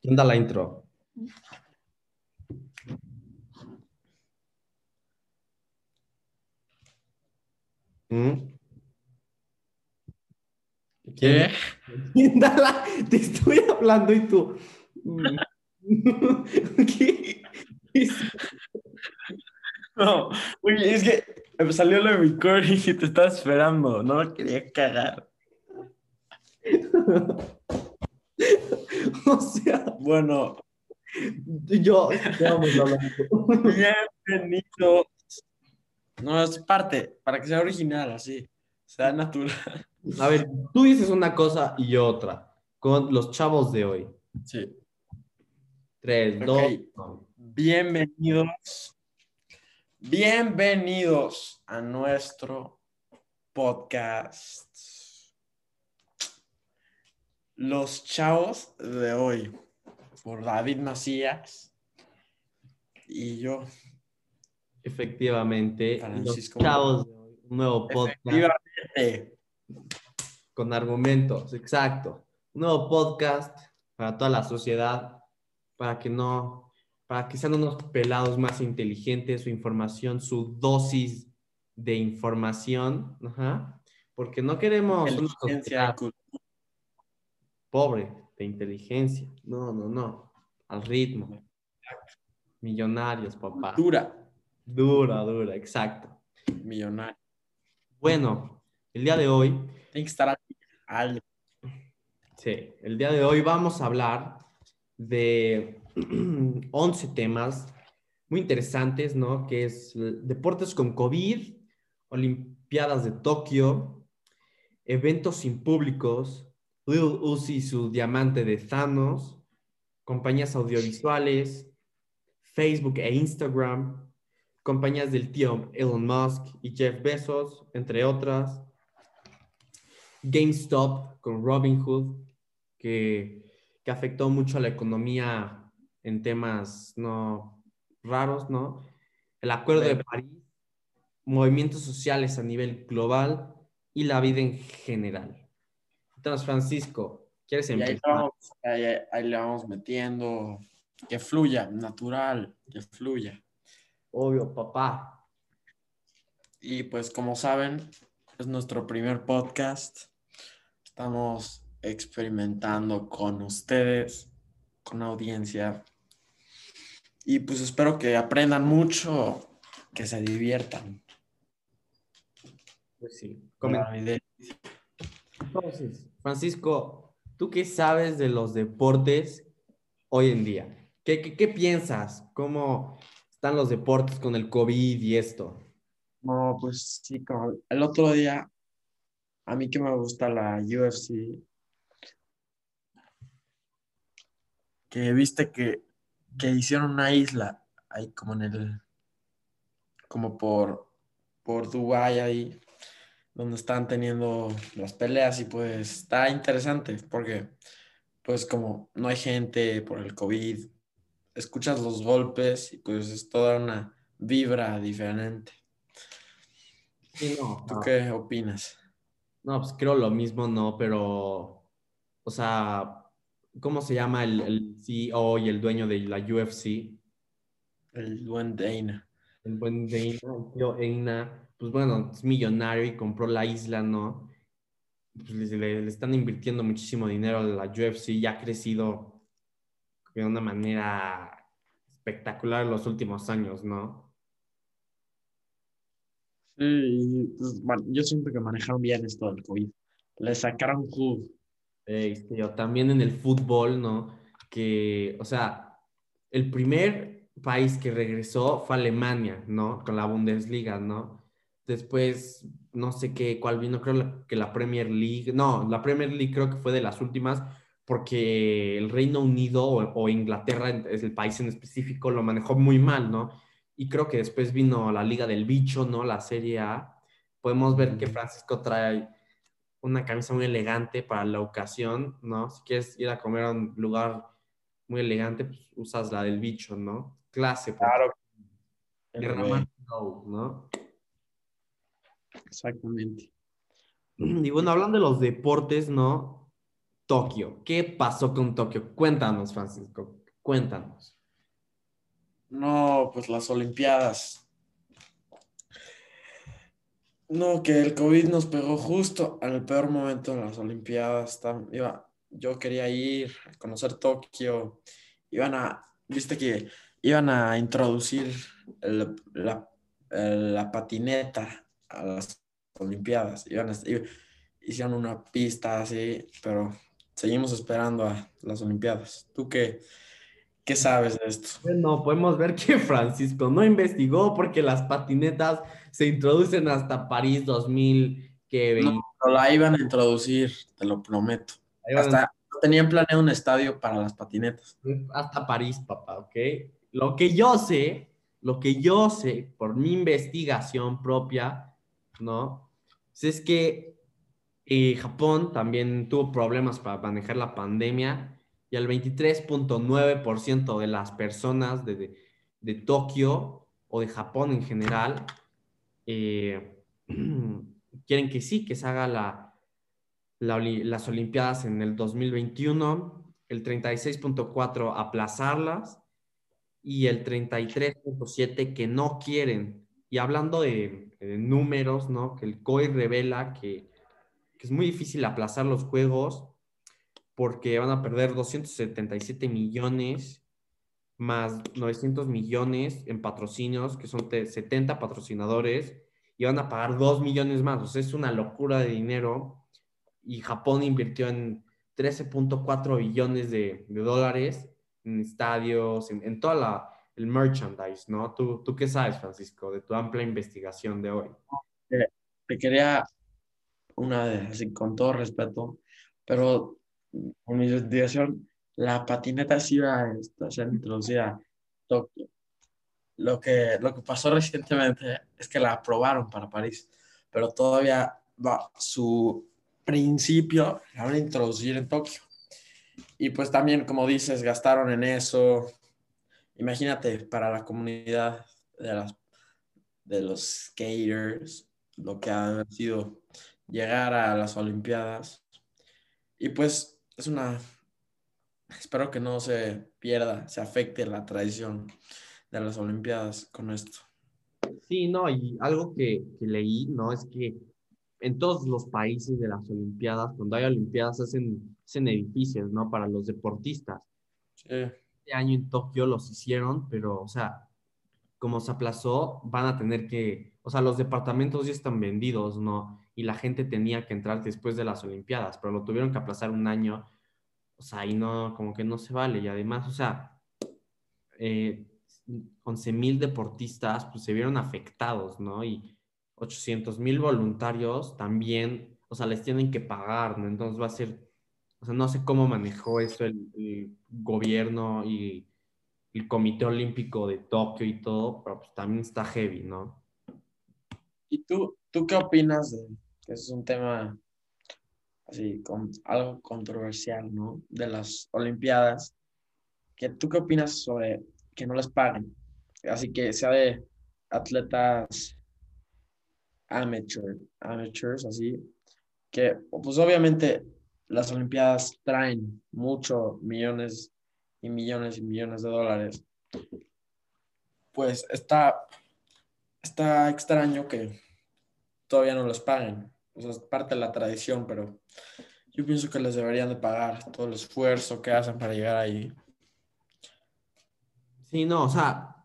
¿Quién da la intro? ¿Mm? ¿Qué? ¿Quién da la- Te estoy hablando y tú. ¿Qué? No, oye, es que me salió lo de recording y te estaba esperando. No me quería cagar. O sea, Bueno, yo. Vamos hablando. bienvenidos. No, es parte, para que sea original, así. Sea natural. A ver, tú dices una cosa y yo otra. Con los chavos de hoy. Sí. Tres, Ok. dos. Bienvenidos. Bienvenidos a nuestro podcast. Los chavos de hoy. Por David Macías. Y yo. Efectivamente, Francisco. los chavos de hoy. Un nuevo podcast Efectivamente. con argumentos, exacto. Un nuevo podcast para toda la sociedad, para que no, para que sean unos pelados más inteligentes, su información, su dosis de información, ajá, porque no queremos Inteligencia. Pobre de inteligencia. No, no, no. Al ritmo. Millonarios, papá. Dura. Dura, dura, exacto. Millonario. Bueno, el día de hoy, Tiene que estar. Al- sí, el día de hoy vamos a hablar de 11 temas muy interesantes, ¿no? Que es deportes con COVID, Olimpiadas de Tokio, eventos sin públicos, Lil Uzi y su diamante de Thanos, compañías audiovisuales, Facebook e Instagram, compañías del tío Elon Musk y Jeff Bezos, entre otras. GameStop con Robinhood, que, que afectó mucho a la economía en temas no raros, ¿no? El Acuerdo de París, movimientos sociales a nivel global y la vida en general. Entonces, Francisco, ¿quieres Y ahí, empezar? le vamos, ahí, ahí le vamos metiendo. Que fluya, natural, que fluya. Obvio, papá. Y pues como saben, es nuestro primer podcast. Estamos experimentando con ustedes, con audiencia. Y pues espero que aprendan mucho, que se diviertan. Pues sí. idea. Entonces, Francisco, ¿tú qué sabes de los deportes hoy en día? ¿Qué, qué, qué piensas? ¿Cómo están los deportes con el COVID y esto? No, pues sí, como el otro día, a mí que me gusta la UFC, que viste que, que hicieron una isla ahí como en el, como por, por Dubái ahí, donde están teniendo las peleas y pues está interesante porque pues como no hay gente por el COVID, escuchas los golpes y pues es toda una vibra diferente. Sí, no, ¿Tú no. qué opinas? No, pues creo lo mismo, no, pero, o sea, ¿cómo se llama el, el CEO y el dueño de la UFC? El buen Dana. El buen Dana, el tío Eina, pues bueno, es millonario y compró la isla, ¿no? Pues le, le- le están invirtiendo muchísimo dinero a la UFC y ha crecido de una manera espectacular en los últimos años, ¿no? Sí, pues, man- yo siento que manejaron bien esto del COVID. Le sacaron jugo. Eh, tío, también en el fútbol, ¿no? Que, o sea, el primer país que regresó fue Alemania, ¿no? Con la Bundesliga, ¿no? Después, no sé qué, cuál vino, creo que la Premier League, no, la Premier League creo que fue de las últimas, porque el Reino Unido o, o Inglaterra, es el país en específico, lo manejó muy mal, ¿no? Y creo que después vino la Liga del Bicho, ¿no? La Serie A. Podemos ver que. Francisco trae una camisa muy elegante para la ocasión, ¿no? Si quieres ir a comer a un lugar muy elegante, pues usas la del bicho, ¿no? Clase, pues. Claro. Derramar flow, ¿no? Exactamente. Y bueno, hablando de los deportes, ¿no? Tokio. ¿Qué pasó con Tokio? Cuéntanos, Francisco, cuéntanos. No, pues las Olimpiadas. No, que el COVID nos pegó justo al peor momento de las Olimpiadas. Iba, yo quería ir a conocer Tokio. Iban a, viste que iban a introducir la, la, patineta a las Olimpiadas. Iban hicieron una pista así, pero seguimos esperando a las Olimpiadas. ¿Tú qué, qué sabes de esto? Bueno, podemos ver que Francisco no investigó porque las patinetas se introducen hasta París 2000. Que no, la iban a introducir, te lo prometo. Hasta tenían planeado un estadio para las patinetas. Hasta París, papá, ¿ok? Lo que yo sé, lo que yo sé por mi investigación propia, ¿no? Es que eh, Japón también tuvo problemas para manejar la pandemia y el 23.9% de las personas de, de Tokio o de Japón en general eh, quieren que sí, que se haga la, las Olimpiadas en el 2021, el 36.4 aplazarlas y el 33.7 que no quieren. Y hablando de, números, ¿no? Que el COI revela que, que, es muy difícil aplazar los juegos porque van a perder 277 millones más 900 millones en patrocinios, que son 70 patrocinadores, y van a pagar 2 millones más. O sea, es una locura de dinero. Y Japón invirtió en 13.4 billones de, dólares en estadios, en, en toda la, el merchandise, ¿no? ¿Tú, ¿Tú qué sabes, Francisco, de tu amplia investigación de hoy? Te quería una de, así con todo respeto, pero con mi investigación la patineta sí iba a ser introducida a Tokio. Lo que, lo que pasó recientemente es que la aprobaron para París, pero todavía va, su principio a introducir en Tokio. Y pues también, como dices, gastaron en eso. Imagínate, para la comunidad de, las, de los skaters, lo que ha sido llegar a las Olimpiadas. Y pues es una espero que no se pierda, se afecte la tradición de las Olimpiadas con esto. Sí, no, y algo que, leí, ¿no? Es que en todos los países de las Olimpiadas, cuando hay Olimpiadas, hacen, hacen edificios, ¿no? Para los deportistas. Sí. Este año en Tokio los hicieron, pero, o sea, como se aplazó, van a tener que, o sea, los departamentos ya están vendidos, ¿no? Y la gente tenía que entrar después de las Olimpiadas, pero lo tuvieron que aplazar un año o sea, ahí no, como que no se vale. Y además, o sea, eh, 11 mil deportistas pues se vieron afectados, ¿no? Y 800 mil voluntarios también, o sea, les tienen que pagar, ¿no? Entonces va a ser, o sea, no sé cómo manejó eso el, gobierno y el Comité Olímpico de Tokio y todo, pero pues también está heavy, ¿no? ¿Y tú, tú qué opinas que es un tema así, con algo controversial, ¿no? De las Olimpiadas. ¿Qué, ¿Tú qué opinas sobre que no les paguen? Así que sea de atletas amateur, amateurs, así, que pues obviamente las Olimpiadas traen muchos millones y millones y millones de dólares. Pues está, está extraño que todavía no les paguen o sea, es parte de la tradición, pero yo pienso que les deberían de pagar todo el esfuerzo que hacen para llegar ahí. Sí, no, o sea,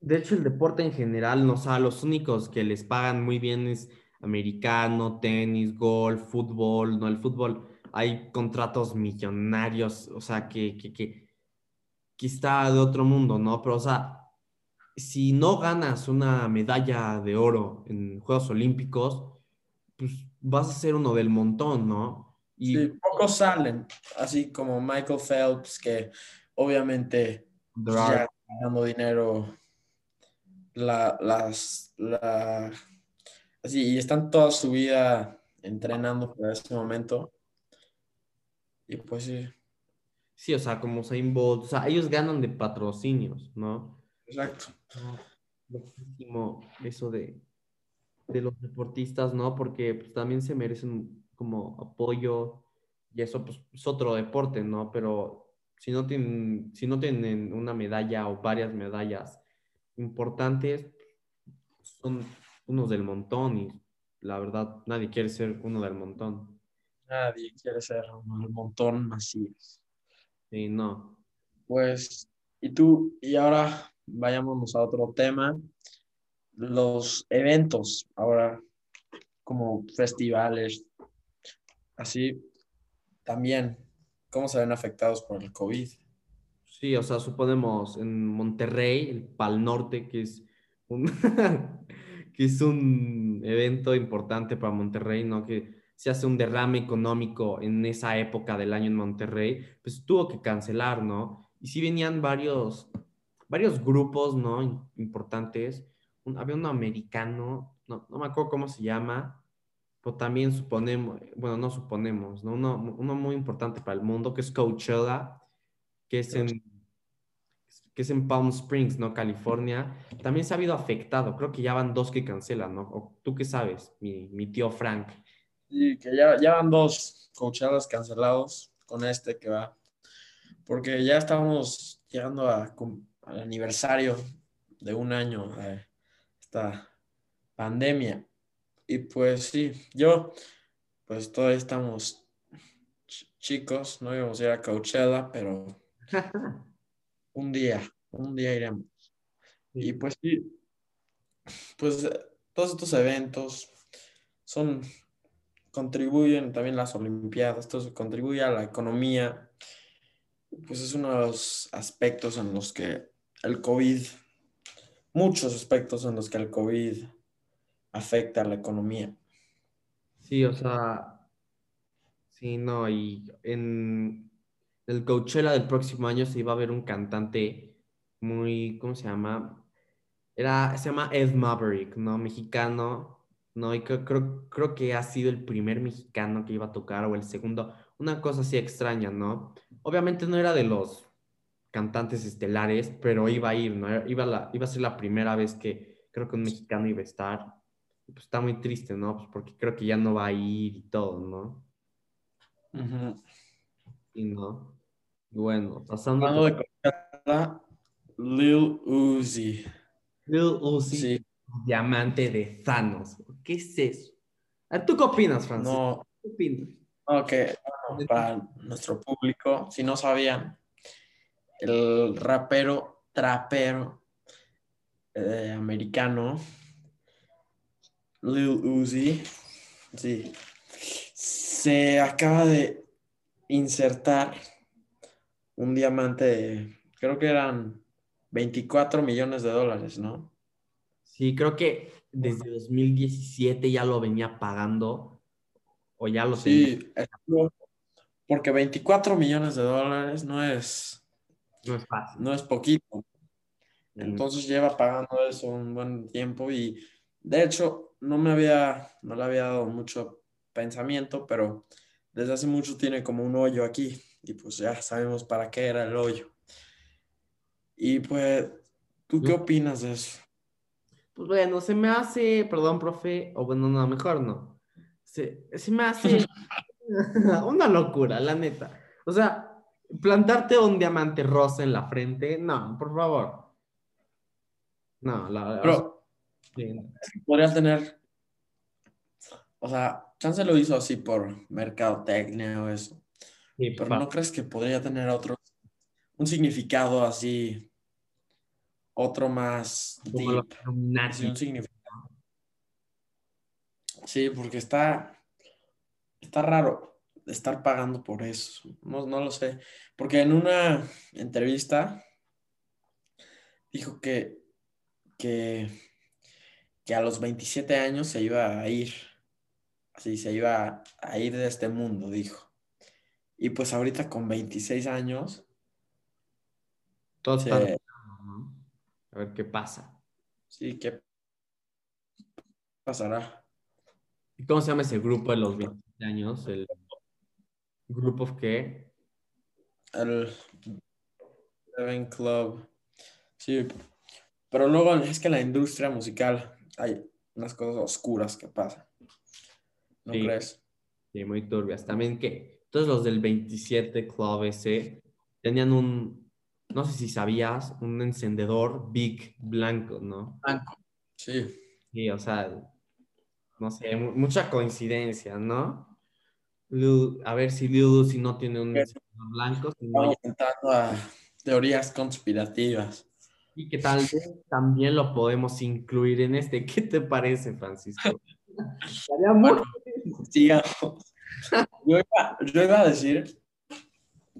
de hecho el deporte en general, no, o sea, los únicos que les pagan muy bien es americano, tenis, golf, fútbol, no, el fútbol, hay contratos millonarios, o sea, que, que, que, que está de otro mundo, ¿no? Pero, o sea, si no ganas una medalla de oro en Juegos Olímpicos, pues vas a ser uno del montón, ¿no? Y sí, pocos salen, así como Michael Phelps, que obviamente ya ganando dinero, la, las, la, así, y están toda su vida entrenando para ese momento. Y pues sí. Sí, o sea, como Usain Bolt, o sea, ellos ganan de patrocinios, ¿no? Exacto. eso de, de los deportistas, ¿no? Porque pues, también se merecen como apoyo y eso pues, es otro deporte, ¿no? Pero si no, tienen, si no tienen una medalla o varias medallas importantes, son unos del montón y la verdad nadie quiere ser uno del montón. Nadie quiere ser uno del montón, así es. Sí, no. Pues, y tú, y ahora vayámonos a otro tema, los eventos, ahora como festivales, así, también, ¿cómo se ven afectados por el COVID? Sí, o sea, suponemos en Monterrey, el Pal Norte, que es un, que es un evento importante para Monterrey, ¿no? Que se hace un derrame económico en esa época del año en Monterrey, pues tuvo que cancelar, ¿no? Y sí venían varios, varios grupos, ¿no? Importantes. había un americano, no, no me acuerdo cómo se llama, pero también suponemos, bueno, no suponemos, ¿no? Uno, uno muy importante para el mundo, que es Coachella, que es en, que es en Palm Springs, ¿no? California. También se ha habido afectado. Creo que ya van dos que cancelan, ¿no? ¿Tú qué sabes, mi, mi tío Frank? Sí, que ya, ya van dos Coachella's cancelados con este que va. Porque ya estamos llegando a, al aniversario de un año de esta pandemia. Y pues sí, yo, pues todavía estamos chicos, no íbamos a ir a Coachella, pero un día, un día iremos. Y pues sí, pues todos estos eventos son, contribuyen también las Olimpiadas, esto contribuye a la economía, pues es uno de los aspectos en los que el COVID, muchos aspectos en los que el COVID afecta a la economía. Sí, o sea, sí, no, y en el Coachella del próximo año se iba a ver un cantante muy, ¿cómo se llama? Era, se llama Ed Maverick, ¿no? Mexicano, ¿no? Y creo, creo, creo que ha sido el primer mexicano que iba a tocar o el segundo, una cosa así extraña, ¿no? Obviamente no era de los cantantes estelares, pero iba a ir, ¿no? Iba, la, iba a ser la primera vez que creo que un mexicano iba a estar pues está muy triste, ¿no? Pues porque creo que ya no va a ir y todo, ¿no? Y no. Bueno, pasando. Hablando de Lil Uzi. Lil Uzi, diamante de Thanos. ¿Qué es eso? ¿Tú qué opinas, Francisco? No. ¿Qué opinas? Ok, para nuestro público, si no sabían, el rapero, trapero eh, americano Lil Uzi, sí, se acaba de insertar un diamante de, creo que eran 24 millones de dólares, ¿no? Sí, creo que desde 2017 ya lo venía pagando o ya lo Sí, porque 24 millones de dólares no es no es fácil. No es poquito. Entonces lleva pagando eso un buen tiempo y de hecho no me había, no le había dado mucho pensamiento, pero desde hace mucho tiene como un hoyo aquí y pues ya sabemos para qué era el hoyo. Y pues, ¿tú qué opinas de eso? Pues bueno, se me hace, perdón, profe, o bueno, no, mejor no. Se, se me hace una locura, la neta. O sea, plantarte un diamante rosa en la frente, no, por favor. No, la verdad. Podría tener, o sea, Chance lo hizo así por mercadotecnia o eso. pero ¿no crees que podría tener otro, un significado así, otro más deep? Sí, un significado. Sí, porque está, está raro estar pagando por eso. No, no lo sé. Porque en una entrevista dijo que, que que a los 27 años se iba a ir, así se iba a ir de este mundo, dijo. Y pues ahorita con 26 años... Todo A ver qué pasa. Sí, ¿qué pasará? ¿Y cómo se llama ese grupo de los 27 años? ¿El grupo of qué? El Seven Club. Sí, pero luego es que la industria musical hay unas cosas oscuras que pasan. ¿No crees? Sí, muy turbias. También que Entonces los del 27 Club ese tenían un, no sé si sabías, un encendedor big blanco, ¿no? Blanco. Sí. Sí, o sea, no sé, mucha coincidencia, ¿no? a ver si Lil si no tiene un encendedor blanco. Estamos entrando a teorías conspirativas. Y que tal vez también lo podemos incluir en este. ¿Qué te parece, Francisco? bueno, sigamos. Yo iba, a decir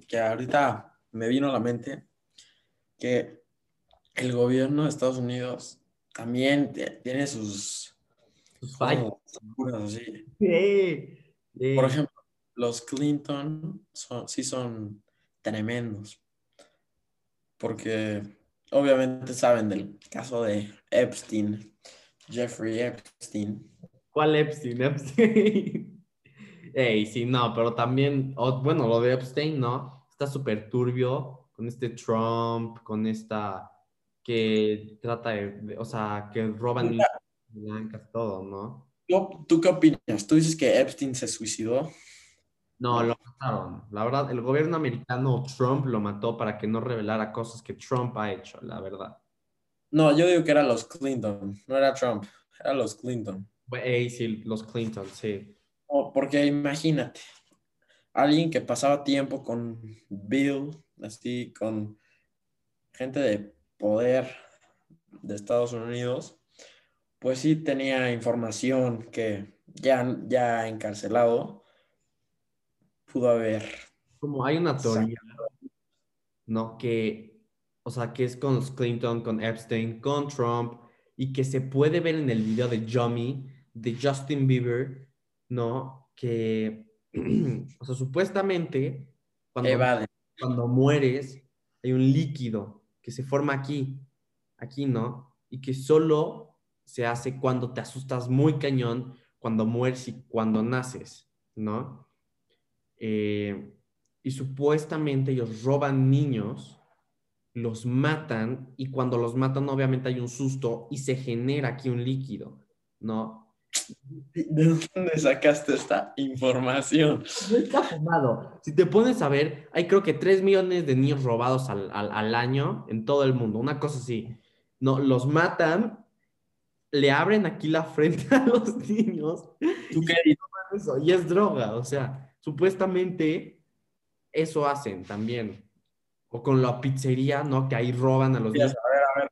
que ahorita me vino a la mente que el gobierno de Estados Unidos también tiene sus, fallos. Por ejemplo, los Clinton son, sí son tremendos. Porque obviamente saben del caso de Epstein, Jeffrey Epstein. ¿Cuál Epstein? Epstein. Ey, sí, no, pero también, bueno, lo de Epstein, ¿no? Está súper turbio con este Trump, con esta que trata de, o sea, que roban blancas, todo, ¿no? ¿Tú qué opinas? ¿Tú dices que Epstein se suicidó? No, lo mataron. La verdad, el gobierno americano, Trump, lo mató para que no revelara cosas que Trump ha hecho, la verdad. No, yo digo que eran los Clinton, no era Trump, eran los Clinton. Ey, sí, los Clinton, sí porque imagínate, alguien que pasaba tiempo con Bill, así, con gente de poder de Estados Unidos, pues sí tenía información que ya, ya encarcelado pudo haber. Como hay una teoría, ¿no? Que, o sea, que es con los Clinton, con Epstein, con Trump, y que se puede ver en el video de Johnny, de Justin Bieber, ¿no? Que, o sea, supuestamente, cuando, cuando mueres, hay un líquido que se forma aquí, aquí, ¿no? Y que solo se hace cuando te asustas muy cañón, cuando mueres y cuando naces, ¿no? Eh, y supuestamente ellos roban niños, los matan y cuando los matan obviamente hay un susto y se genera aquí un líquido, ¿no? ¿De dónde sacaste esta información? No está fumado. Si te pones a ver, hay creo que 3 millones de niños robados al, año en todo el mundo. Una cosa así. No, los matan, le abren aquí la frente a los niños. y, es droga. O sea, supuestamente eso hacen también. O con la pizzería, ¿no? Que ahí roban a los niños. A ver, a ver.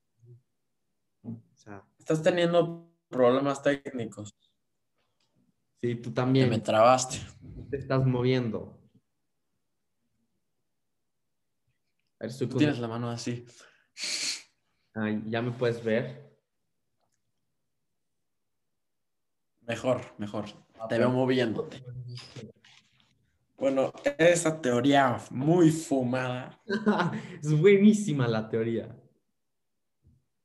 Estás teniendo problemas técnicos. Sí, tú también. me trabaste. Te estás moviendo. A ver, tienes la mano así. ya me puedes ver. Mejor, mejor. Te veo moviéndote. Bueno, esa teoría muy fumada. es buenísima la teoría.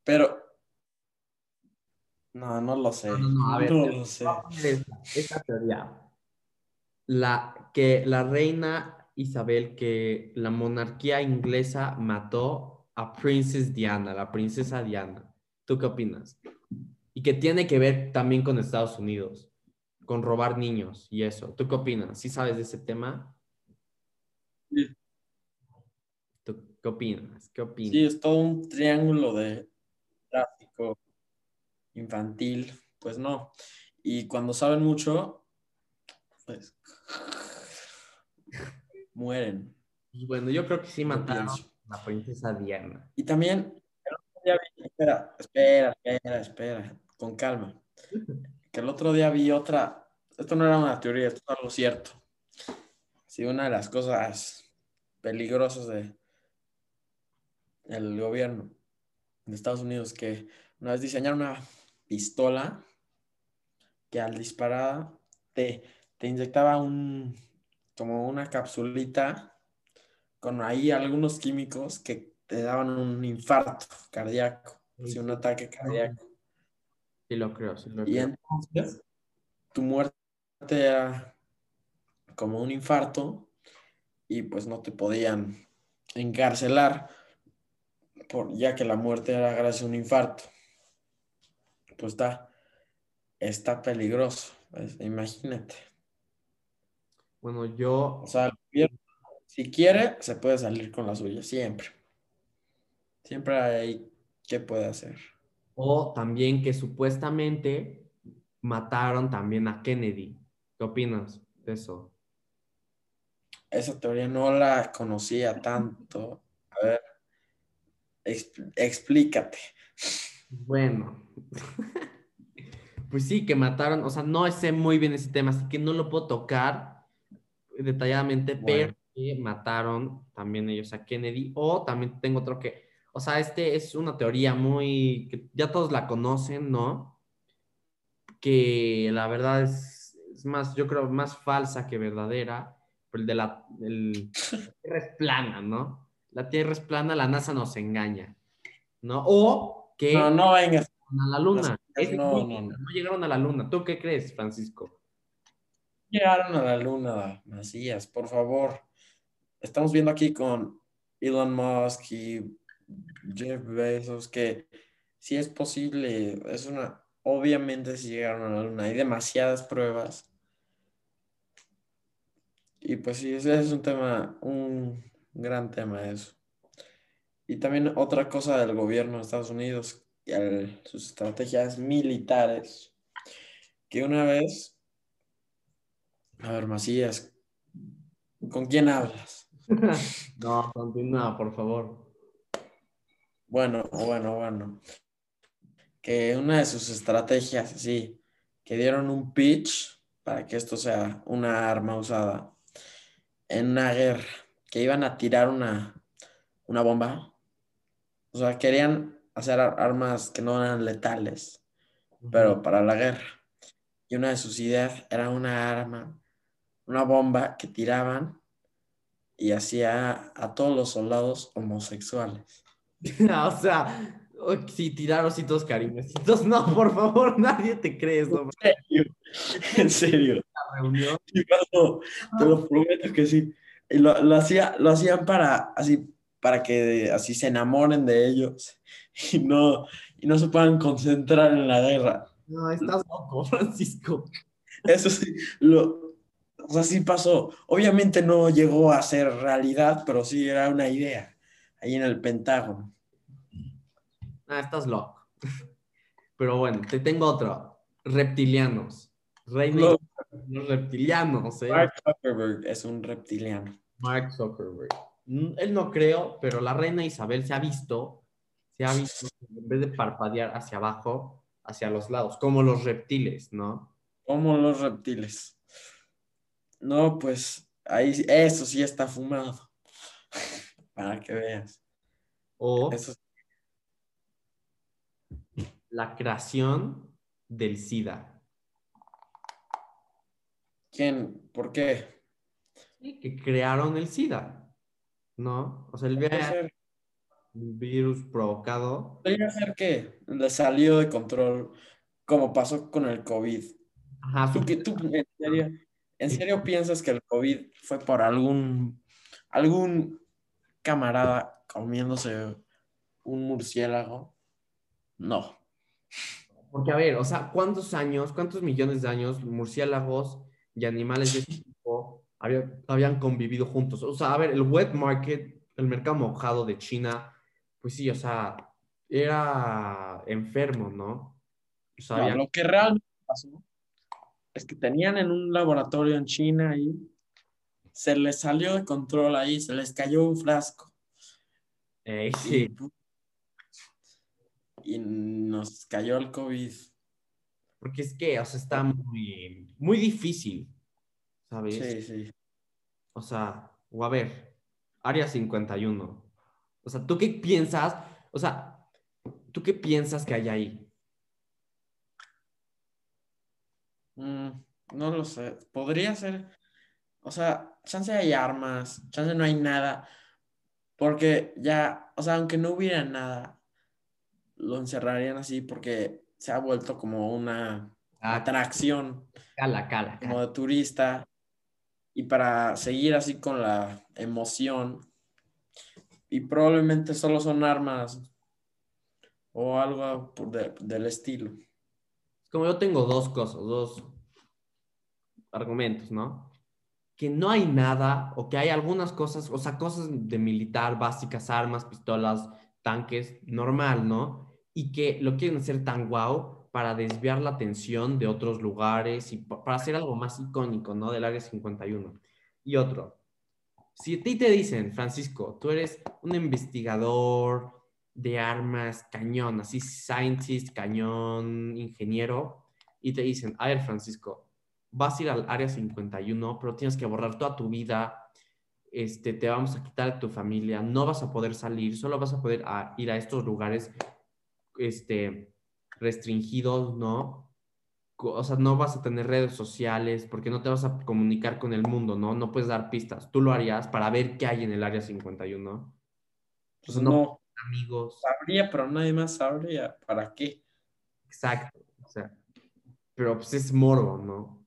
Pero no, no lo sé. No, no, a ver, no lo sé. Esta, teoría. La, que la reina Isabel, que la monarquía inglesa mató a Princess Diana, la princesa Diana. ¿Tú qué opinas? Y que tiene que ver también con Estados Unidos, con robar niños y eso. ¿Tú qué opinas? ¿Sí sabes de ese tema? Sí. ¿Tú qué opinas? ¿Qué opinas? Sí, es todo un triángulo de tráfico infantil, pues no. Y cuando saben mucho, pues mueren. Pues bueno, yo creo que sí mataron a la princesa Diana. Y también, el otro día vi, espera, espera, espera, espera, con calma. Que el otro día vi otra, esto no era una teoría, esto es algo cierto. Sí, una de las cosas peligrosas de el gobierno de Estados Unidos que una vez diseñaron una pistola que al disparar te, te inyectaba un, como una capsulita con ahí algunos químicos que te daban un infarto cardíaco, un ataque cardíaco. Sí, lo creo, sí Y entonces tu muerte era como un infarto y pues no te podían encarcelar por, ya que la muerte era gracias a un infarto pues está, está peligroso. Pues, imagínate. Bueno, yo... O sea, el gobierno, si quiere, se puede salir con la suya, siempre. Siempre hay qué puede hacer. O también que supuestamente mataron también a Kennedy. ¿Qué opinas de eso? Esa teoría no la conocía tanto. A ver, explícate. Bueno, pues sí, que mataron, o sea, no sé muy bien ese tema, así que no lo puedo tocar detalladamente, pero que mataron también ellos a Kennedy. O también tengo otro que, o sea, este es una teoría muy, que ya todos la conocen, ¿no? Que la verdad es, es más, yo creo, más falsa que verdadera, pero el de la, el, la Tierra es plana, ¿no? La Tierra es plana, la NASA nos engaña, ¿no? O que... No, no vengas. A la luna. No, no, no. no llegaron a la luna. ¿Tú qué crees, Francisco? Llegaron a la luna, Macías, por favor. Estamos viendo aquí con Elon Musk y Jeff Bezos que si es posible, es una, obviamente si llegaron a la luna, hay demasiadas pruebas. Y pues sí, ese es un tema, un gran tema eso. Y también otra cosa del gobierno de Estados Unidos y sus estrategias militares, que una vez, a ver, Macías, ¿con quién hablas? no, continúa, por favor. Bueno, bueno, bueno. Que una de sus estrategias, sí, que dieron un pitch para que esto sea una arma usada en una guerra, que iban a tirar una, una bomba. O sea, querían hacer armas que no eran letales, pero para la guerra. Y una de sus ideas era una arma, una bomba que tiraban y hacía a todos los soldados homosexuales. o sea, sí, tirar ositos cariñositos. No, por favor, nadie te cree eso. En serio, en serio. reunión. te lo prometo que sí. Y lo, lo, hacía, lo hacían para, así, para que así se enamoren de ellos y no, y no se puedan concentrar en la guerra. No, estás loco, Francisco. Eso sí, lo, o sea, sí pasó. Obviamente no llegó a ser realidad, pero sí era una idea ahí en el Pentágono. Ah, estás loco. Pero bueno, te tengo otro. Reptilianos. Reina los, los reptilianos, ¿eh? Mark Zuckerberg es un reptiliano. Mark Zuckerberg. Mm, él no creo, pero la reina Isabel se ha visto, se ha visto en vez de parpadear hacia abajo, hacia los lados, como los reptiles, ¿no? Como los reptiles. No, pues ahí eso sí está fumado. Para que veas. O eso... la creación del SIDA. ¿Quién? ¿Por qué? Sí, que crearon el SIDA, ¿no? O sea, el virus, virus provocado. Podría ser que le salió de control, como pasó con el COVID. Ajá, ¿Tú, que, tú en, serio, en serio piensas que el COVID fue por algún, algún camarada comiéndose un murciélago? No. Porque, a ver, o sea, ¿cuántos años, cuántos millones de años murciélagos y animales habían convivido juntos. O sea, a ver, el wet market, el mercado mojado de China, pues sí, o sea, era enfermo, ¿no? O sea, Lo que realmente pasó es que tenían en un laboratorio en China y se les salió de control ahí, se les cayó un frasco. sí. Y, y nos cayó el COVID. Porque es que, o sea, está muy, muy difícil, ¿sabes? Sí, sí. O sea, o a ver, Área 51. O sea, ¿tú qué piensas? O sea, ¿tú qué piensas que hay ahí? Mm, no lo sé. Podría ser, o sea, chance hay armas, chance no hay nada. Porque ya, o sea, aunque no hubiera nada, lo encerrarían así porque se ha vuelto como una ah, atracción. Cala, cala, Como de turista. Y para seguir así con la emoción. Y probablemente solo son armas o algo del estilo. Como yo tengo dos cosas, dos argumentos, ¿no? que no hay nada o que hay algunas cosas, o sea, cosas de militar básicas, armas, pistolas, tanques, normal, ¿no? Y que lo quieren hacer tan guau para desviar la atención de otros lugares y para hacer algo más icónico, ¿no? Del Área 51. Y otro, si a ti te dicen, Francisco, tú eres un investigador de armas, cañón, así scientist, cañón, ingeniero, y te dicen, a ver, Francisco, vas a ir al área 51, pero tienes que borrar toda tu vida, este, te vamos a quitar a tu familia, no vas a poder salir, solo vas a poder ir a estos lugares este, restringidos, ¿no? o sea, no vas a tener redes sociales porque no te vas a comunicar con el mundo, ¿no? No puedes dar pistas. Tú lo harías para ver qué hay en el área 51. Pues no, amigos. Sabría, pero nadie más sabría. ¿Para qué? Exacto. O sea, pero pues es morbo, ¿no?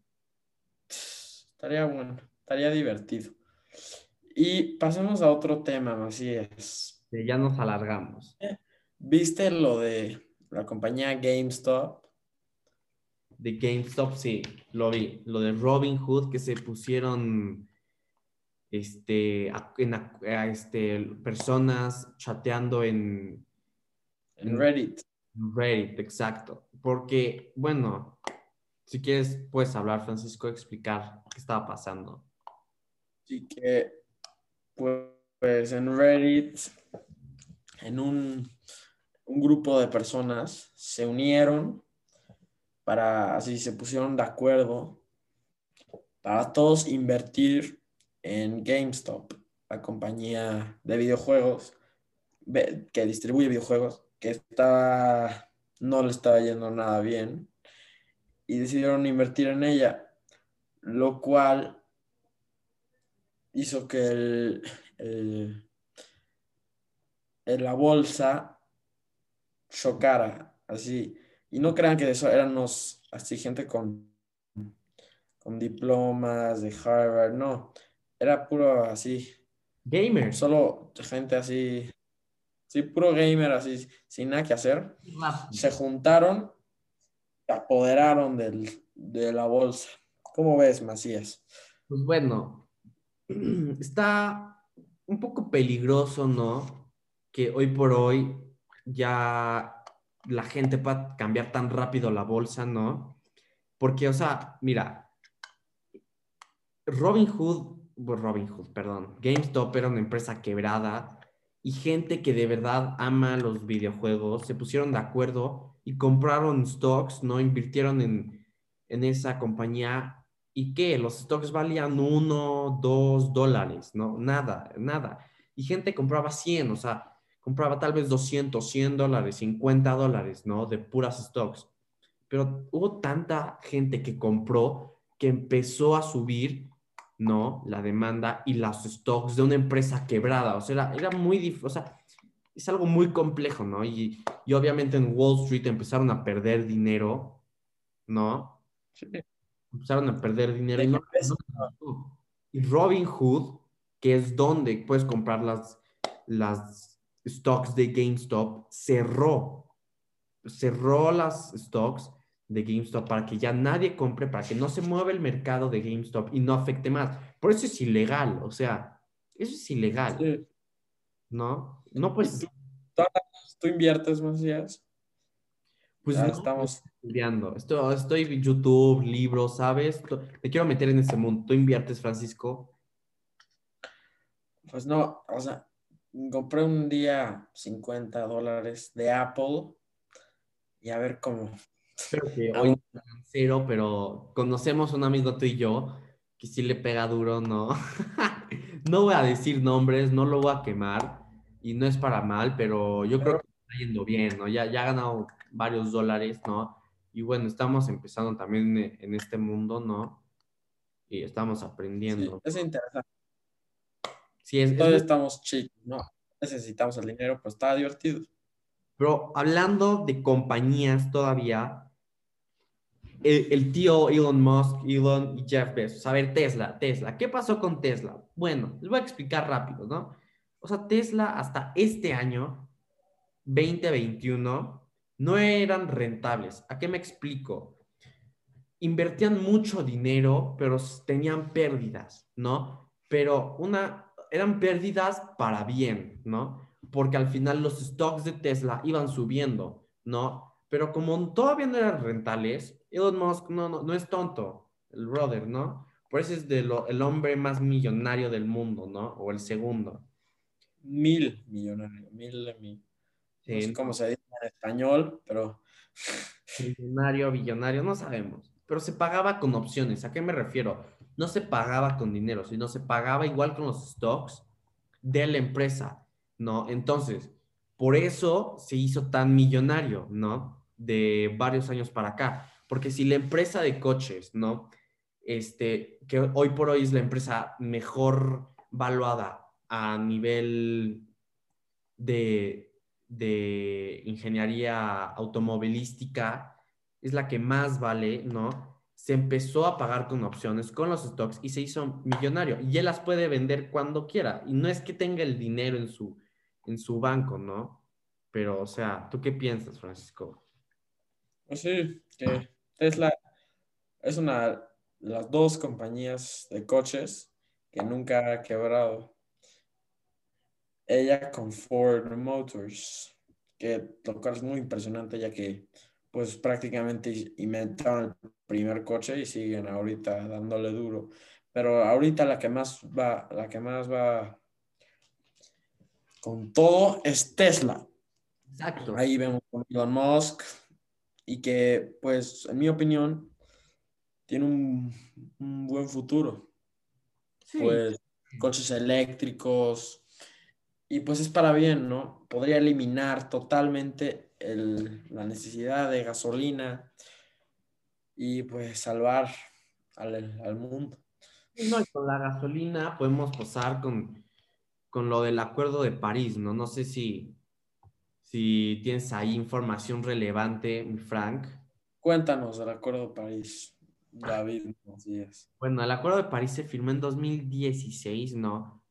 Estaría bueno, estaría divertido. Y pasemos a otro tema, así es. ya nos alargamos. ¿Viste lo de la compañía GameStop? de GameStop, sí, lo vi. Lo de Robin Hood, que se pusieron este, este, personas chateando en, en Reddit. Reddit, exacto. Porque, bueno, si quieres, puedes hablar, Francisco, explicar qué estaba pasando. Sí, que, pues, en Reddit, en un, un grupo de personas se unieron para así se pusieron de acuerdo para todos invertir en GameStop, la compañía de videojuegos que distribuye videojuegos, que está, no le estaba yendo nada bien, y decidieron invertir en ella, lo cual hizo que la bolsa chocara, así y no crean que eso eran así gente con, con diplomas de Harvard, no. Era puro así. Gamer. Solo gente así. Sí, puro gamer así, sin nada que hacer. Se juntaron, se apoderaron de la bolsa. ¿Cómo ves, Macías? Pues bueno, está un poco peligroso, ¿no? Que hoy por hoy ya la gente pueda cambiar tan rápido la bolsa, ¿no? Porque, o sea, mira, Robin Hood, Robin Hood, perdón, GameStop era una empresa quebrada y gente que de verdad ama los videojuegos se pusieron de acuerdo y compraron stocks, ¿no? Invirtieron en, en esa compañía y que los stocks valían uno, dos dólares, ¿no? Nada, nada. Y gente compraba 100, o sea, compraba tal vez 200, 100 dólares, 50 dólares, ¿no? De puras stocks. Pero hubo tanta gente que compró que empezó a subir, ¿no? La demanda y los stocks de una empresa quebrada. O sea, era, muy difícil, o sea, es algo muy complejo, ¿no? Y, y, obviamente en Wall Street empezaron a perder dinero, ¿no? Sí. Empezaron a perder dinero. Y, no, y Robin Hood, que es donde puedes comprar las, las stocks de GameStop cerró, cerró las stocks de GameStop para que ya nadie compre, para que no se mueva el mercado de GameStop y no afecte más. Por eso es ilegal, o sea, eso es ilegal. ¿No? No pues... ¿Tú, inviertes, Macías? Pues no, estamos estudiando. Estoy, estoy en YouTube, libros, ¿sabes? Me quiero meter en ese mundo. ¿Tú inviertes, Francisco? Pues no, o sea, compré un día 50 dólares de Apple y a ver cómo. Creo que hoy cero, pero conocemos un amigo tú y yo que sí le pega duro, ¿no? no voy a decir nombres, no lo voy a quemar y no es para mal, pero yo creo que está yendo bien, ¿no? Ya, ya ha ganado varios dólares, ¿no? Y bueno, estamos empezando también en, este mundo, ¿no? Y estamos aprendiendo. es interesante. Sí, es, Todavía estamos chicos, ¿no? Necesitamos el dinero, pues está divertido. Pero hablando de compañías todavía, el, tío Elon Musk, Elon y Jeff Bezos. A ver, Tesla, Tesla. ¿Qué pasó con Tesla? Bueno, les voy a explicar rápido, ¿no? O sea, Tesla hasta este año, 2021, no eran rentables. ¿A qué me explico? invertían mucho dinero, pero tenían pérdidas, ¿no? Pero una, eran pérdidas para bien, ¿no? Porque al final los stocks de Tesla iban subiendo, ¿no? Pero como todavía no eran rentales, Elon Musk no, no, no es tonto, el brother, ¿no? Por eso es de lo, el hombre más millonario del mundo, ¿no? O el segundo. Mil millonarios, mil, mil. Sí, no sé cómo se dice en español, pero... Millonario, billonario, no sabemos. Pero se pagaba con opciones. ¿A qué me refiero? No se pagaba con dinero, sino se pagaba igual con los stocks de la empresa, ¿no? Entonces, por eso se hizo tan millonario, ¿no? De varios años para acá. Porque si la empresa de coches, ¿no? Este, que hoy por hoy es la empresa mejor valuada a nivel de, de ingeniería automovilística, es la que más vale, ¿no? Se empezó a pagar con opciones, con los stocks y se hizo millonario. Y él las puede vender cuando quiera. Y no es que tenga el dinero en su, en su banco, ¿no? Pero, o sea, ¿tú qué piensas, Francisco? Pues sí, que Tesla es una de las dos compañías de coches que nunca ha quebrado. Ella con Ford Motors, que lo cual es muy impresionante ya que pues prácticamente inventaron el primer coche y siguen ahorita dándole duro. Pero ahorita la que más va, la que más va con todo es Tesla. Exacto. Ahí vemos con Elon Musk y que, pues, en mi opinión, tiene un, buen futuro. Pues, coches eléctricos y pues es para bien, ¿no? Podría eliminar totalmente la necesidad de gasolina y pues salvar al, al mundo. No, con la gasolina podemos pasar con, con lo del Acuerdo de París, ¿no? No sé si, si tienes ahí información relevante, Frank. Cuéntanos del Acuerdo de París, David. Bueno, el Acuerdo de París se firmó en 2016, ¿no?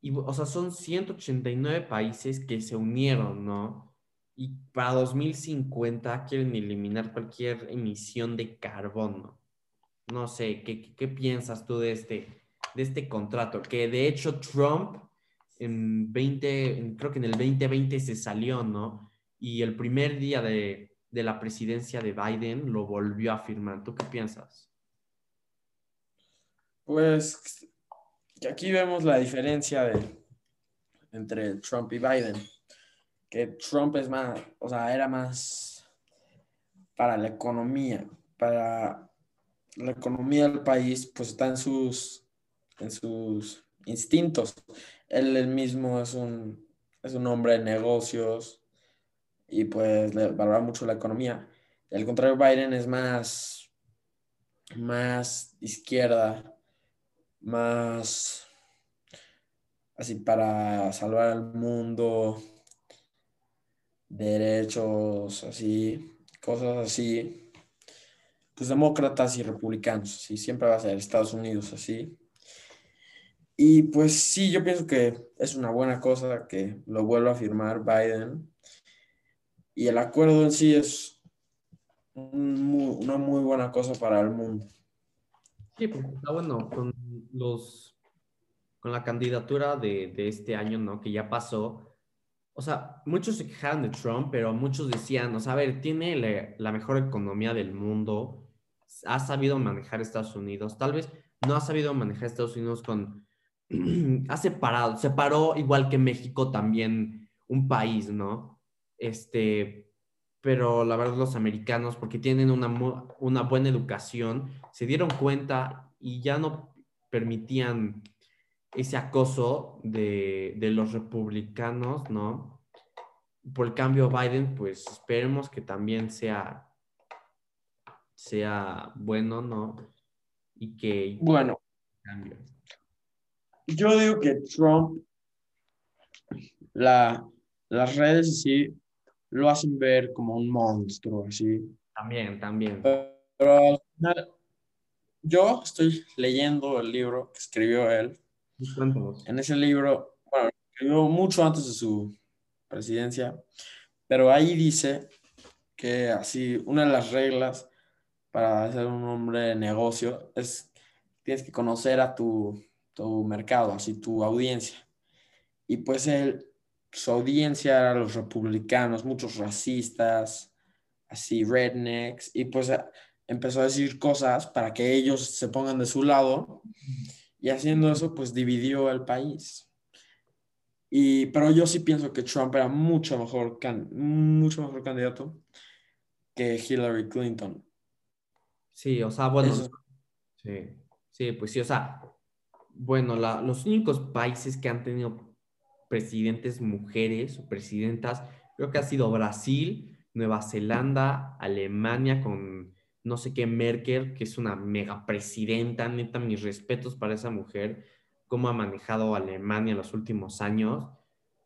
Y, o sea, son 189 países que se unieron, ¿no? Y para 2050 quieren eliminar cualquier emisión de carbono. No sé, ¿qué, qué piensas tú de este, de este contrato? Que de hecho Trump en 20, creo que en el 2020 se salió, ¿no? Y el primer día de, la presidencia de Biden lo volvió a firmar. ¿Tú qué piensas? Pues aquí vemos la diferencia de, entre Trump y Biden. Que Trump es más, o sea, era más para la economía, para la economía del país, pues está en sus, en sus instintos. Él, mismo es un, es un hombre de negocios y pues le valora mucho la economía. al contrario, Biden es más, más izquierda, más así para salvar al mundo, derechos, así, cosas así. Pues demócratas y republicanos, sí, siempre va a ser Estados Unidos así. Y pues sí, yo pienso que es una buena cosa que lo vuelva a firmar Biden. Y el acuerdo en sí es una muy buena cosa para el mundo. Sí, porque está bueno con los con la candidatura de, de este año, ¿no? Que ya pasó. O sea, muchos se quejaron de Trump, pero muchos decían, o sea, a ver, tiene la, la mejor economía del mundo, ha sabido manejar Estados Unidos, tal vez no ha sabido manejar Estados Unidos con ha separado, separó igual que México también un país, ¿no? Este, pero la verdad los americanos, porque tienen una, una buena educación, se dieron cuenta y ya no permitían ese acoso de, de los republicanos, ¿no? Por el cambio, Biden, pues esperemos que también sea, sea bueno, ¿no? Y que... Bueno. Cambio yo digo que Trump, la, las redes sí lo hacen ver como un monstruo, así. También, también. Pero, yo estoy leyendo el libro que escribió él. En ese libro, bueno, escribió mucho antes de su presidencia, pero ahí dice que así, una de las reglas para ser un hombre de negocio es tienes que conocer a tu, tu mercado, así tu audiencia. Y pues él, su audiencia era los republicanos, muchos racistas, así rednecks, y pues empezó a decir cosas para que ellos se pongan de su lado y haciendo eso pues dividió el país. Y, pero yo sí pienso que Trump era mucho mejor, mucho mejor candidato que Hillary Clinton. Sí, o sea, bueno, sí, sí, pues sí, o sea, bueno, los únicos países que han tenido presidentes mujeres o presidentas, creo que ha sido Brasil, Nueva Zelanda, Alemania con no sé qué Merkel, que es una mega presidenta, neta, mis respetos para esa mujer, cómo ha manejado Alemania en los últimos años,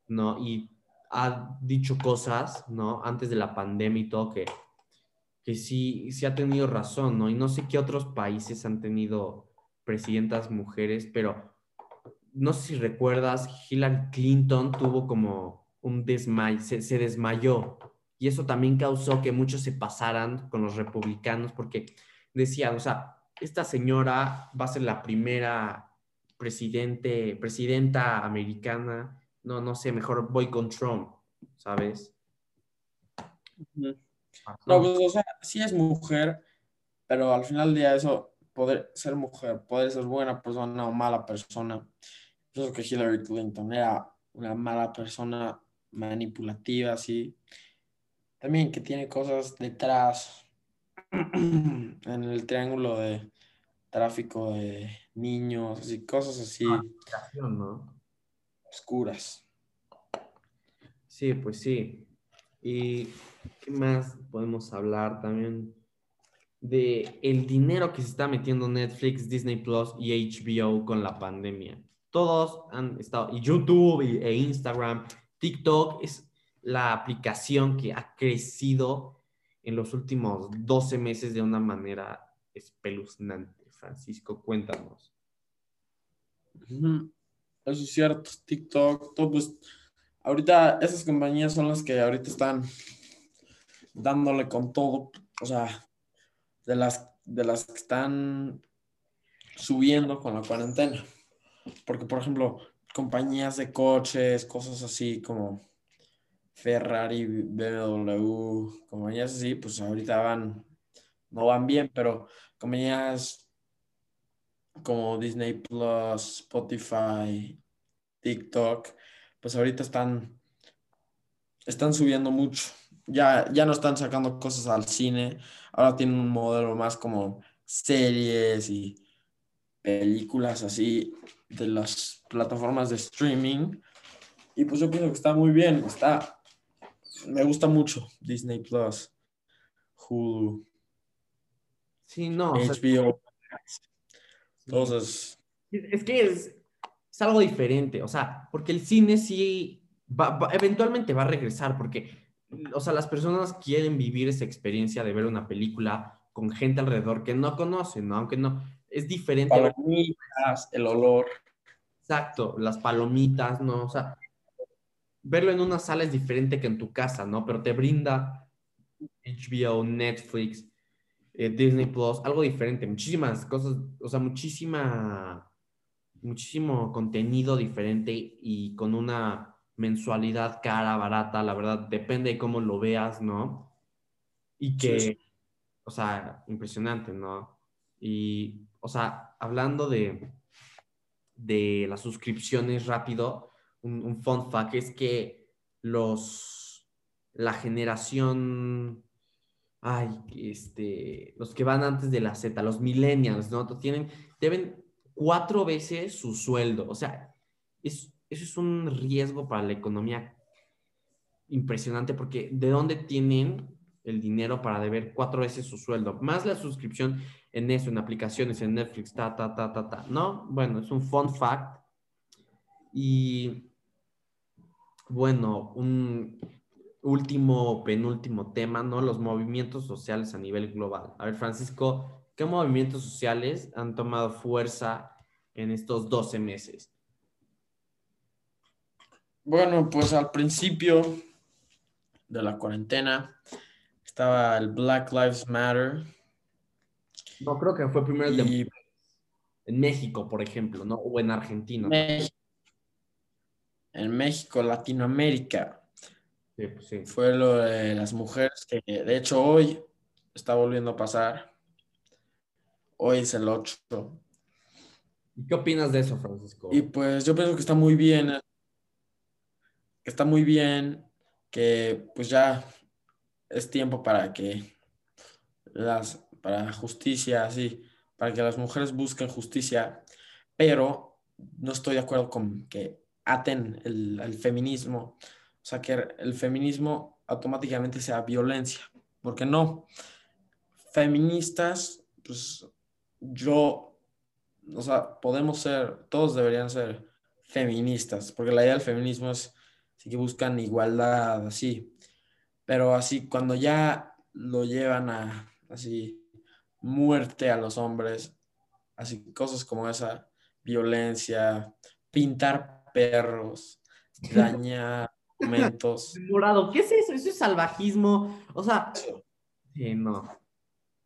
¿no? Y ha dicho cosas, ¿no? Antes de la pandemia y todo, que, que sí, sí ha tenido razón, ¿no? Y no sé qué otros países han tenido presidentas mujeres, pero no sé si recuerdas, Hillary Clinton tuvo como un desmayo, se, se desmayó, y eso también causó que muchos se pasaran con los republicanos porque decían, o sea, esta señora va a ser la primera presidente, presidenta americana, no, no sé, mejor voy con Trump, ¿sabes? No, pues, o sea, sí es mujer, pero al final del día eso, poder ser mujer, poder ser buena persona o mala persona, pienso que Hillary Clinton era una mala persona manipulativa, así, también que tiene cosas detrás en el triángulo de tráfico de niños y cosas así. ¿no? Oscuras. Sí, pues sí. ¿Y qué más podemos hablar también? De el dinero que se está metiendo Netflix, Disney Plus y HBO con la pandemia. Todos han estado, y YouTube e Instagram, TikTok, es la aplicación que ha crecido en los últimos 12 meses de una manera espeluznante. Francisco, cuéntanos. Eso es cierto, TikTok, todo, pues, ahorita esas compañías son las que ahorita están dándole con todo, o sea, de las, de las que están subiendo con la cuarentena. Porque, por ejemplo, compañías de coches, cosas así como Ferrari, BMW, compañías así, pues ahorita van, no van bien, pero compañías como Disney Plus, Spotify, TikTok, pues ahorita están, están subiendo mucho. Ya, ya no están sacando cosas al cine, ahora tienen un modelo más como series y películas así de las plataformas de streaming. Y pues yo pienso que está muy bien, está, me gusta mucho Disney Plus, Hulu. Sí, no. HBO. Entonces. Es que es, algo diferente, o sea, porque el cine sí eventualmente va a regresar, porque, o sea, las personas quieren vivir esa experiencia de ver una película con gente alrededor que no conocen, ¿no? Aunque no, es diferente. Palomitas, el olor. Exacto, las palomitas, ¿no? O sea, verlo en una sala es diferente que en tu casa, ¿no? Pero te brinda HBO, Netflix, eh, Disney Plus, algo diferente, muchísimas cosas, o sea, muchísima, muchísimo contenido diferente y con una mensualidad cara, barata, la verdad, depende de cómo lo veas, ¿no? Y que, o sea, impresionante, ¿no? Y, o sea, hablando de, de las suscripciones rápido, un, fun fact es que los, la generación, ay, este, los que van antes de la Z, los millennials, ¿no? Tienen, deben cuatro veces su sueldo. O sea, es, eso es un riesgo para la economía impresionante porque ¿de dónde tienen el dinero para deber cuatro veces su sueldo? Más la suscripción en eso, en aplicaciones, en Netflix, ta, ta, ta, ta, ta. ¿No? Bueno, es un fun fact. Y bueno, un último, penúltimo tema, ¿no? Los movimientos sociales a nivel global. A ver, Francisco, ¿qué movimientos sociales han tomado fuerza en estos 12 meses? Bueno, pues al principio de la cuarentena estaba el Black Lives Matter, No, creo que fue primero el de Y en México, por ejemplo, ¿no? O en Argentina. En México, Latinoamérica, Sí, pues sí. fue lo de las mujeres que de hecho hoy está volviendo a pasar. Hoy es el 8. ¿Y qué opinas de eso, Francisco? Y pues yo pienso que está muy bien, eh, que está muy bien, que pues ya es tiempo para que las, para justicia, así, para que las mujeres busquen justicia, pero no estoy de acuerdo con que aten el, el feminismo, o sea, que el feminismo automáticamente sea violencia, porque no, feministas, pues yo, o sea, podemos ser, todos deberían ser feministas, porque la idea del feminismo es sí que buscan igualdad, así, pero así cuando ya lo llevan a, así, muerte a los hombres, así, cosas como esa, violencia, pintar perros, dañar momentos. Morado, ¿qué es eso? Eso es salvajismo. O sea, sí, no.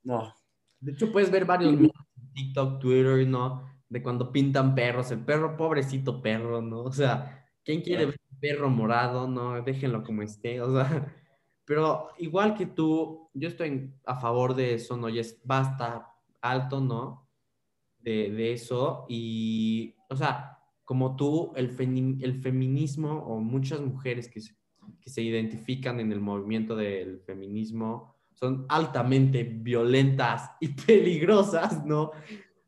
No, De hecho, puedes ver varios en TikTok, Twitter, ¿no? De cuando pintan perros, el perro, pobrecito perro, ¿no? O sea, ¿quién quiere ver un perro morado? No, déjenlo como esté, o sea. Pero igual que tú, yo estoy a favor de eso, ¿no? Ya es basta alto, ¿no? De, de eso. Y, o sea, como tú, el, feni- el feminismo o muchas mujeres que se, que se identifican en el movimiento del feminismo son altamente violentas y peligrosas, ¿no?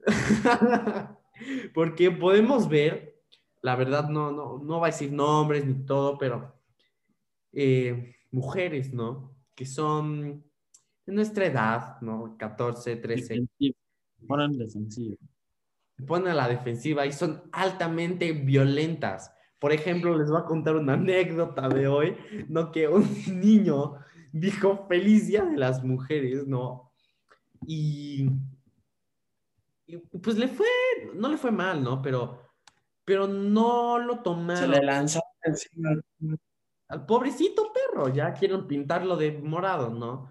Porque podemos ver, la verdad no, no, no va a decir nombres ni todo, pero eh, mujeres, ¿no? Que son de nuestra edad, ¿no? 14, 13, defensivo. Defensivo. Se ponen a la defensiva y son altamente violentas. Por ejemplo, les voy a contar una anécdota de hoy, ¿no? Que un niño dijo feliz día de las mujeres, ¿no? Y, y, pues le fue, no le fue mal, ¿no? Pero, pero no lo Se tomaron le lanza encima. al pobrecito perro, ya quieren pintarlo de morado, ¿no?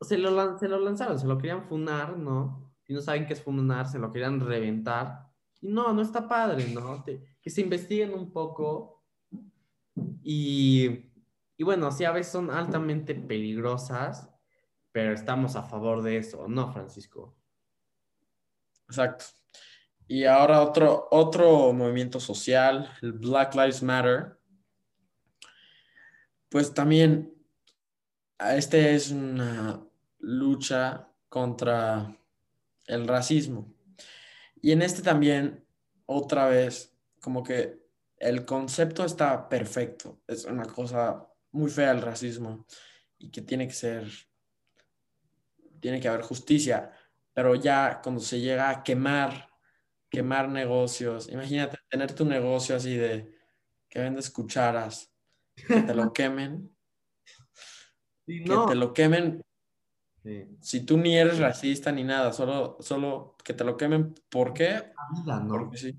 Se lo, se lo lanzaron, se lo querían funar, ¿no? Y no saben qué es funar, se lo querían reventar. Y no, no está padre, ¿no? Que se investiguen un poco. Y, y bueno, sí, a veces son altamente peligrosas, pero estamos a favor de eso, ¿no, Francisco? Exacto. Y ahora otro, otro movimiento social, el Black Lives Matter. Pues también, a este es una lucha contra el racismo. Y en este también, otra vez, como que el concepto está perfecto. Es una cosa muy fea el racismo y que tiene que ser, tiene que haber justicia. Pero ya cuando se llega a quemar, quemar negocios, imagínate tener tu negocio así de que vendes cucharas, que te lo quemen, Sí, que te lo quemen Sí. si tú ni eres racista ni nada, solo, solo que te lo quemen. ¿Por qué? Vida, ¿no? Porque sí.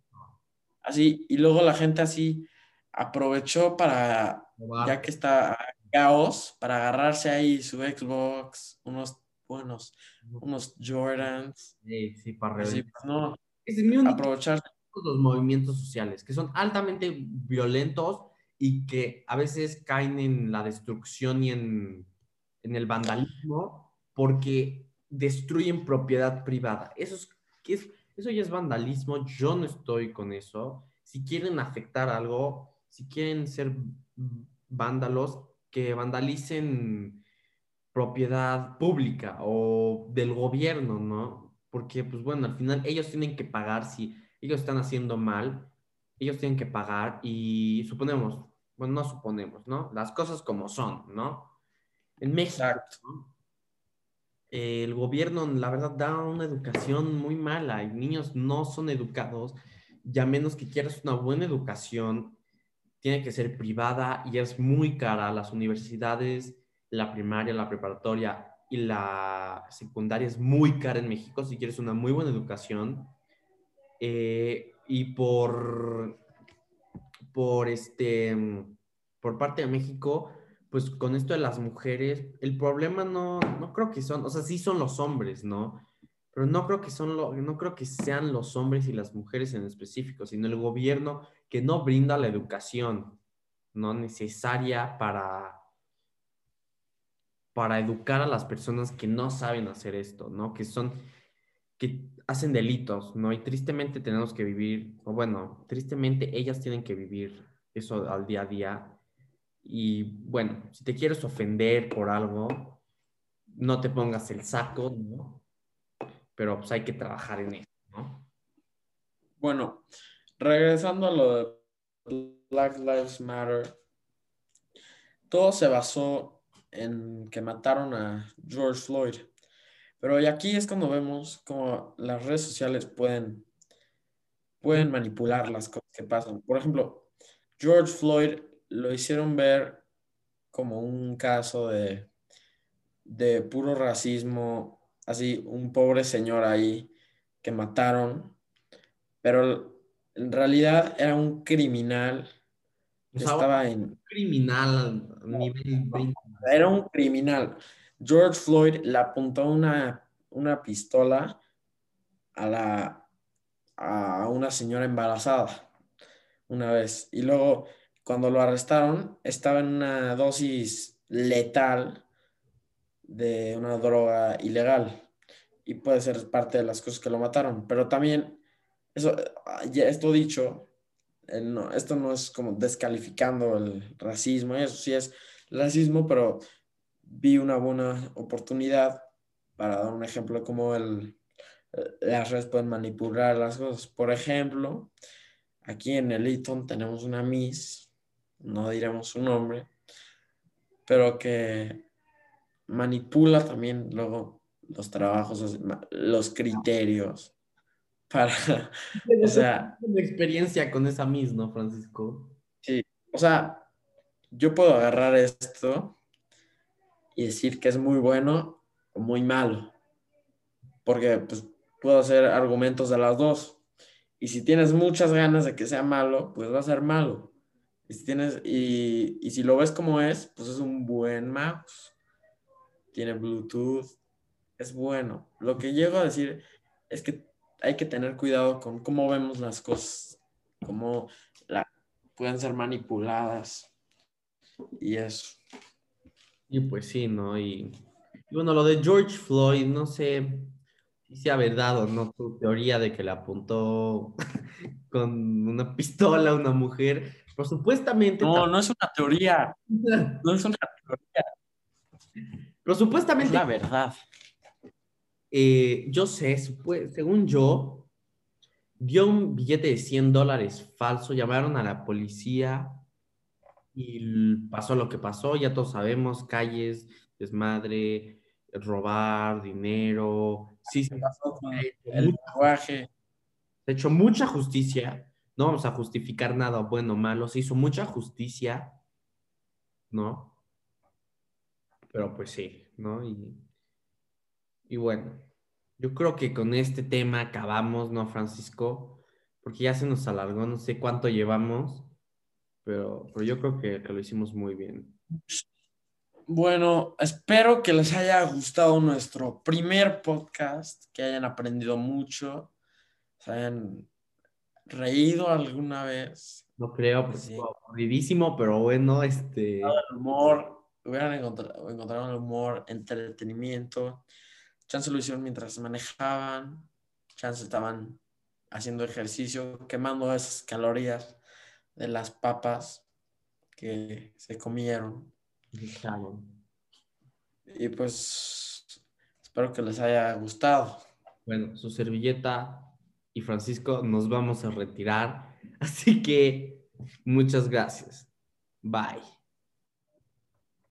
Así, y luego la gente así aprovechó para, ya que está caos, para agarrarse ahí su Xbox, unos buenos, unos Jordans, Sí, sí, para así, pues, no, es mi aprovechar. los movimientos sociales, que son altamente violentos y que a veces caen en la destrucción y en, en el vandalismo porque destruyen propiedad privada. Eso, es, eso ya es vandalismo, yo no estoy con eso. Si quieren afectar algo, si quieren ser vándalos, que vandalicen propiedad pública o del gobierno, ¿no? Porque, pues bueno, al final ellos tienen que pagar si ellos están haciendo mal, ellos tienen que pagar y suponemos, bueno, no suponemos, ¿no? Las cosas como son, ¿no? En México. ¿no? El gobierno, la verdad, da una educación muy mala y niños no son educados, y a menos que quieras una buena educación, tiene que ser privada y es muy cara. Las universidades, la primaria, la preparatoria y la secundaria es muy cara en México si quieres una muy buena educación. Eh, y por, por, este, por parte de México, pues con esto de las mujeres, el problema no, no creo que son, o sea, sí son los hombres, ¿no? pero no creo que son lo, no creo que sean los hombres y las mujeres en específico, sino el gobierno que no brinda la educación no necesaria para para educar a las personas que no saben hacer esto, ¿no? Que son que hacen delitos, ¿no? Y tristemente tenemos que vivir, o bueno, tristemente ellas tienen que vivir eso al día a día. Y bueno, si te quieres ofender por algo, no te pongas el saco, ¿no? Pero pues hay que trabajar en eso, ¿no? Bueno, regresando a lo de Black Lives Matter, todo se basó en que mataron a George Floyd. Pero aquí es cuando vemos cómo las redes sociales pueden, pueden manipular las cosas que pasan. Por ejemplo, George Floyd lo hicieron ver como un caso de, de puro racismo, así un pobre señor ahí que mataron, pero en realidad era un criminal estaba en... Criminal nivel 20. Era un criminal. George Floyd le apuntó una, una pistola a, la, a una señora embarazada una vez. Y luego, cuando lo arrestaron, estaba en una dosis letal de una droga ilegal. Y puede ser parte de las cosas que lo mataron. Pero también, eso, ya esto dicho, esto no es como descalificando el racismo, eso sí es racismo, pero vi una buena oportunidad para dar un ejemplo de cómo el, las redes pueden manipular las cosas. Por ejemplo, aquí en el Eton tenemos una Miss, no diremos su nombre, pero que manipula también luego los trabajos, los criterios para, o sea... Una experiencia con esa Miss, ¿no, Francisco? Sí, o sea, yo puedo agarrar esto y decir que es muy bueno o muy malo. Porque pues, puedo hacer argumentos de las dos. Y si tienes muchas ganas de que sea malo, pues va a ser malo. Y si, tienes, y, y si lo ves como es, pues es un buen mouse. Tiene Bluetooth. Es bueno. Lo que llego a decir es que hay que tener cuidado con cómo vemos las cosas, cómo la, pueden ser manipuladas y eso. Y pues sí, ¿no? Y, bueno, lo de George Floyd, no sé si sea verdad o no tu teoría de que le apuntó con una pistola a una mujer, pero supuestamente... No, no es una teoría. No es una teoría. Pero supuestamente... Es la verdad. Eh, yo sé, según yo, dio un billete de 100 dólares falso, llamaron a la policía y pasó lo que pasó, ya todos sabemos, calles, desmadre, robar, dinero, sí, se pasó el lenguaje. Se ha hecho mucha justicia, no vamos a justificar nada bueno o malo, se hizo mucha justicia, ¿no? Pero pues sí, ¿no? Y, y bueno, yo creo que con este tema acabamos, ¿no, Francisco? Porque ya se nos alargó, no sé cuánto llevamos pero, pero yo creo que, que lo hicimos muy bien. Bueno, espero que les haya gustado nuestro primer podcast, que hayan aprendido mucho, se reído alguna vez. No creo, pues sí. aburridísimo, pero bueno, este... El humor, hubieran encontrado, encontrado el humor, entretenimiento. Chance lo hicieron mientras manejaban, chance estaban haciendo ejercicio, quemando esas calorías de las papas que se comieron. Y pues espero que les haya gustado. Bueno, su servilleta y Francisco nos vamos a retirar. Así que muchas gracias. Bye.